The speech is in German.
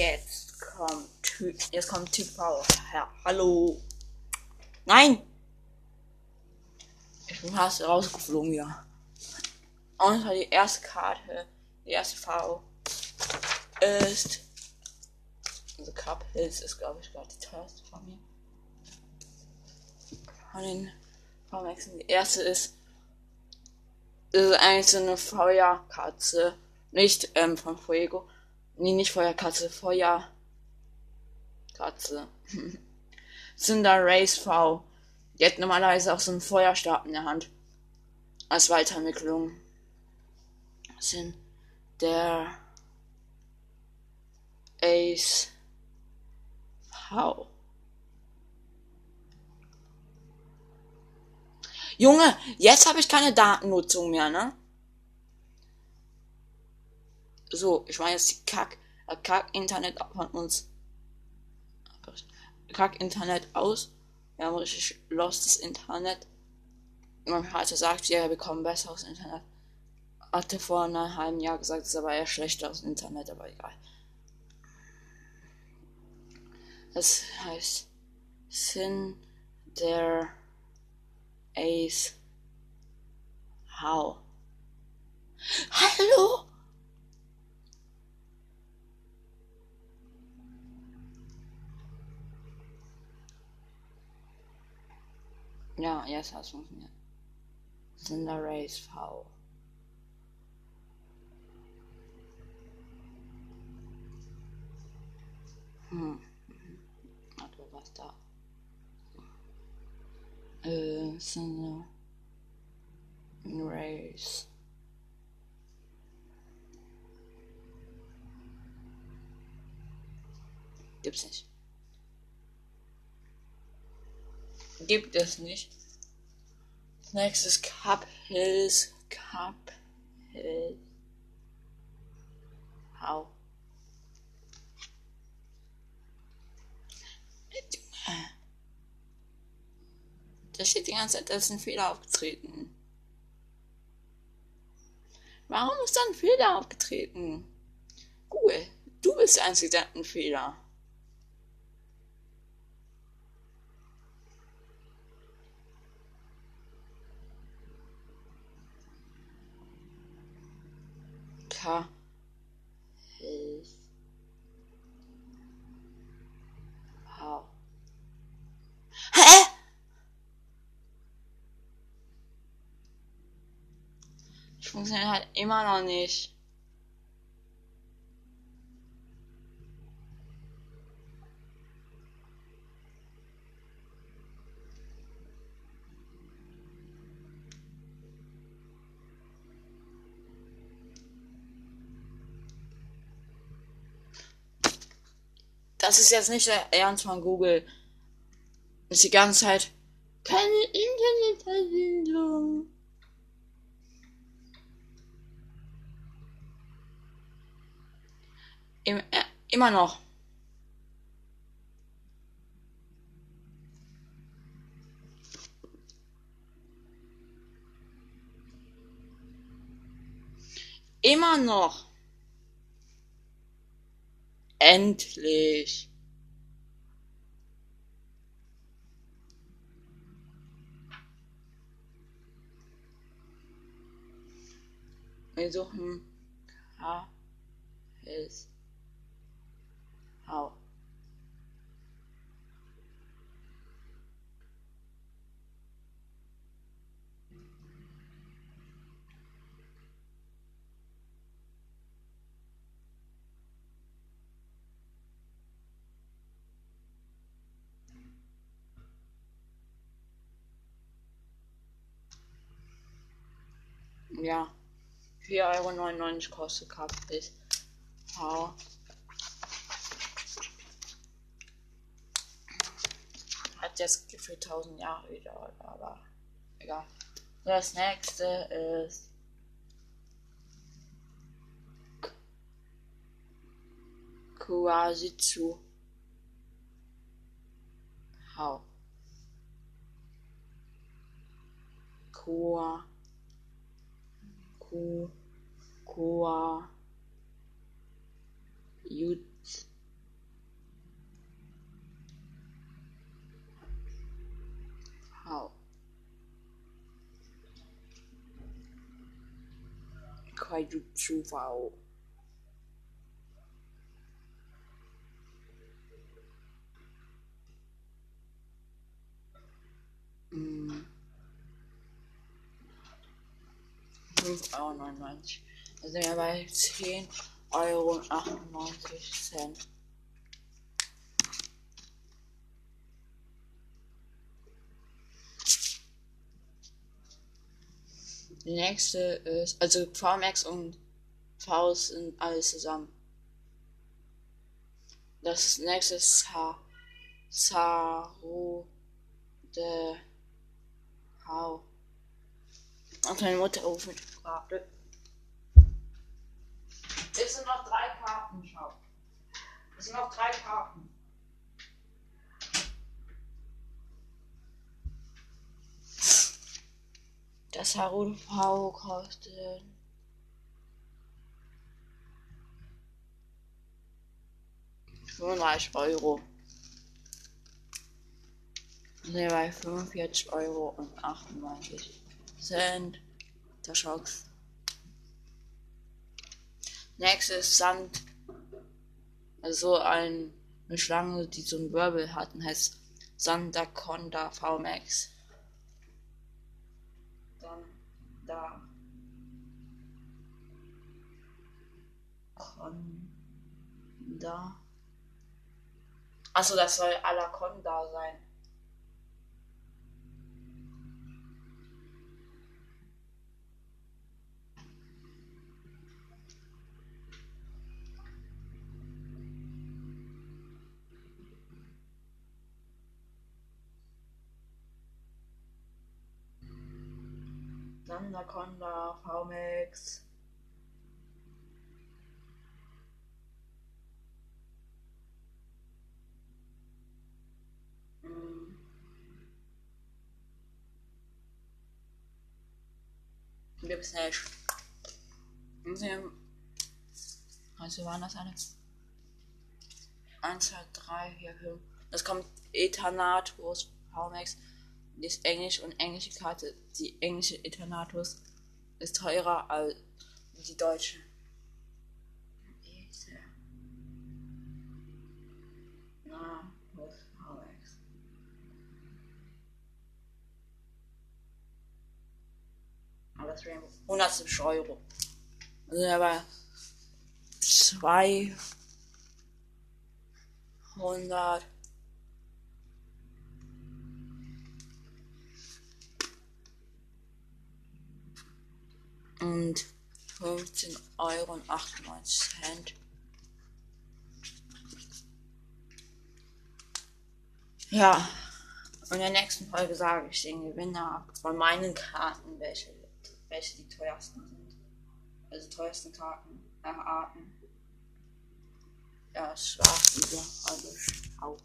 jetzt kommt Typ, jetzt kommt Typ V. Ja, hallo. Nein! Ich bin fast rausgeflogen, ja. Und die erste Karte, die erste V ist. Also Cup Hills ist, glaube ich, gerade die teuerste von mir. Von den V-Maxen. Die erste ist. ist eigentlich so eine Feuerkatze. Nicht ähm, von Fuego. Nee, nicht Feuerkatze, Feuerkatze. Cinder Race V. Die hat normalerweise auch so einen Feuerstab in der Hand. Als Weiterentwicklung. Sind der Ace V. Junge, jetzt habe ich keine Datennutzung mehr, ne? So, ich meine jetzt die Kack, äh, Kack-Internet von uns. Kack-Internet aus. Wir haben richtig lostes Internet. Mein Vater sagt, ja, wir bekommen besseres Internet. Hatte vor einem halben Jahr gesagt, es ist aber eher schlechteres Internet, aber egal. Das heißt, Sin der Ace. How? Hallo? Ja, jetzt hat es funktioniert. Cinder Race V. Hm. Warte, was da? Äh, Cinder Race. Gibt's nicht. Gibt es nicht. Nächstes Cup Hills. Cup Hills. How? Da steht die ganze Zeit, da ist ein Fehler aufgetreten. Warum ist da ein Fehler aufgetreten? Google, du bist der Einzige, der hat einen Fehler. K. Hilf. V. Hä? Das funktioniert halt immer noch nicht. Das ist jetzt nicht der Ernst von Google. Ist die ganze Zeit keine Internetverbindung. Im, äh, immer noch. Immer noch. Endlich. Wir suchen K S V. Ja. 4,99 Euro kostet bis V. Hat jetzt gefühlt 1000 Jahre gedauert, aber egal. Das nächste ist Kuasitsu. Hau. Kua. ku kua youth how quite true 5,99 Euro. Also ja bei 10 Euro und 98 Cent. Die nächste ist, also VMAX und Faust sind alles zusammen. Das nächste ist Sa Saru de Hau. Und meine Mutter ruft mit Karte. Es sind noch drei Karten, schau. Es sind noch drei Karten. Das Harun V kostet. fünfunddreißig Euro. Ne, bei 45 Euro und 98 Cent. Da schaut's. Nächstes Sand. Also ein, eine Schlange, die so einen Wirbel hat und heißt Sandaconda VMAX dann da Conda. Achso, das soll Alaconda sein. Anaconda, VMAX. Hm. Gibt's nicht. Also waren das alle? 1, 2, 3, 4, 5. Das kommt Ethanatus, VMAX ist Englisch und englische Karte, die englische Eternatus ist teurer als die deutsche. Rainbow. 170 Euro. Also aber 200 und 15 Euro und 98 Cent. Ja, in der nächsten Folge sage ich den Gewinner von meinen Karten, welche, welche die teuersten sind. Also teuersten Karten, äh, Arten. Ja, wieder. Also, ciao.